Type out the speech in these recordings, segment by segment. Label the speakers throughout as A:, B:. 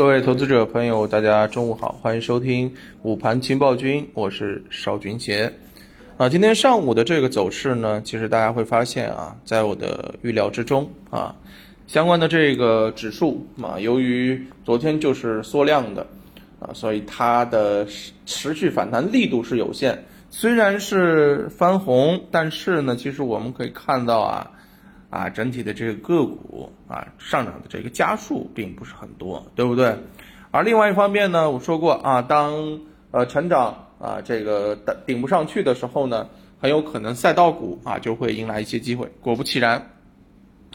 A: 各位投资者朋友，大家中午好，欢迎收听午盘情报君，我是邵军杰。啊，今天上午的这个走势呢，其实大家会发现啊，在我的预料之中啊，相关的这个指数啊，由于昨天就是缩量的啊，所以它的持续反弹力度是有限。虽然是翻红，但是呢，其实我们可以看到啊。啊，整体的这个个股啊上涨的这个家数并不是很多，对不对？而另外一方面呢，我说过啊，当呃成长啊这个顶不上去的时候呢，很有可能赛道股啊就会迎来一些机会。果不其然，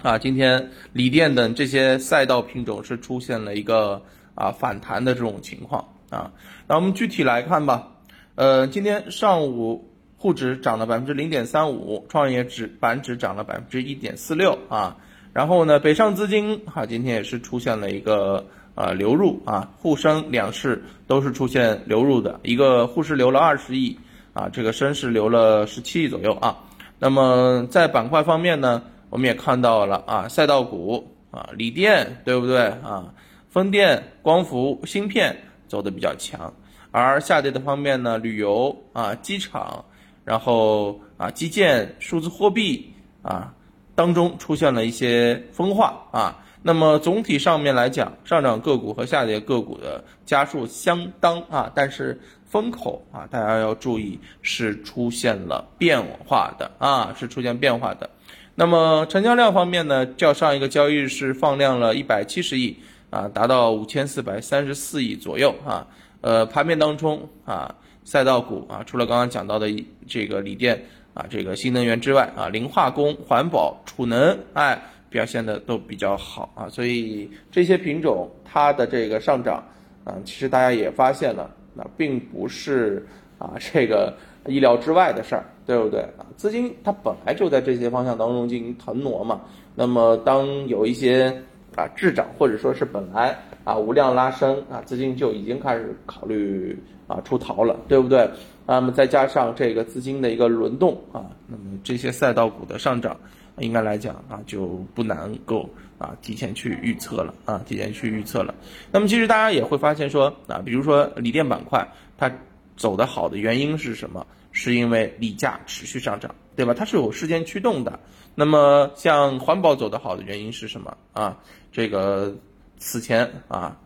A: 啊，今天锂电等这些赛道品种是出现了一个啊反弹的这种情况啊。那我们具体来看吧，呃，今天上午。沪指涨了百分之零点三五，创业指板指涨了百分之一点四六啊。然后呢，北上资金哈今天也是出现了一个呃流入啊，沪深两市都是出现流入的，一个沪市流了二十亿啊，这个深市流了十七亿左右啊。那么在板块方面呢，我们也看到了啊，赛道股啊，锂电对不对啊？风电、光伏、芯片走的比较强，而下跌的方面呢，旅游啊，机场。然后啊，基建、数字货币啊当中出现了一些分化啊。那么总体上面来讲，上涨个股和下跌个股的家数相当啊，但是风口啊，大家要注意是出现了变化的啊，是出现变化的。那么成交量方面呢，较上一个交易日是放量了一百七十亿啊，达到五千四百三十四亿左右啊。呃，盘面当中啊。赛道股啊，除了刚刚讲到的这个锂电啊，这个新能源之外啊，磷化工、环保、储能，哎，表现的都比较好啊，所以这些品种它的这个上涨啊，其实大家也发现了，那并不是啊这个意料之外的事儿，对不对啊？资金它本来就在这些方向当中进行腾挪嘛，那么当有一些啊滞涨或者说是本来啊无量拉升啊，资金就已经开始考虑。啊，出逃了，对不对？那么再加上这个资金的一个轮动啊，那么这些赛道股的上涨，应该来讲啊，就不能够啊提前去预测了啊，提前去预测了。那么其实大家也会发现说啊，比如说锂电板块它走的好的原因是什么？是因为锂价持续上涨，对吧？它是有时间驱动的。那么像环保走的好的原因是什么啊？这个此前啊。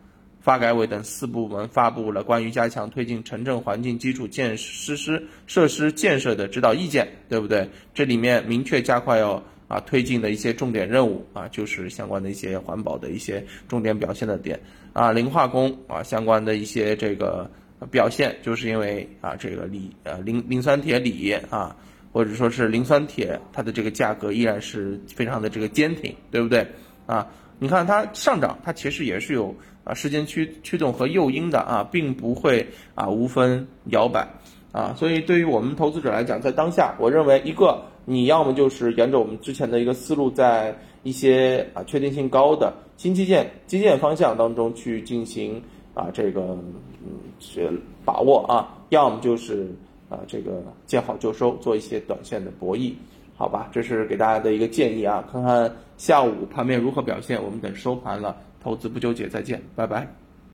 A: 发改委等四部门发布了关于加强推进城镇环境基础建设施设施建设的指导意见，对不对？这里面明确加快要啊推进的一些重点任务啊，就是相关的一些环保的一些重点表现的点啊，磷化工啊相关的一些这个表现，就是因为啊这个锂呃磷磷酸铁锂啊，或者说是磷酸铁，它的这个价格依然是非常的这个坚挺，对不对？啊，你看它上涨，它其实也是有。啊，时间驱驱动和诱因的啊，并不会啊无分摇摆啊，所以对于我们投资者来讲，在当下，我认为一个你要么就是沿着我们之前的一个思路，在一些啊确定性高的新基建基建方向当中去进行啊这个是把握啊，要么就是啊这个见好就收，做一些短线的博弈，好吧，这是给大家的一个建议啊，看看下午盘面如何表现，我们等收盘了。投资不纠结，再见，拜拜。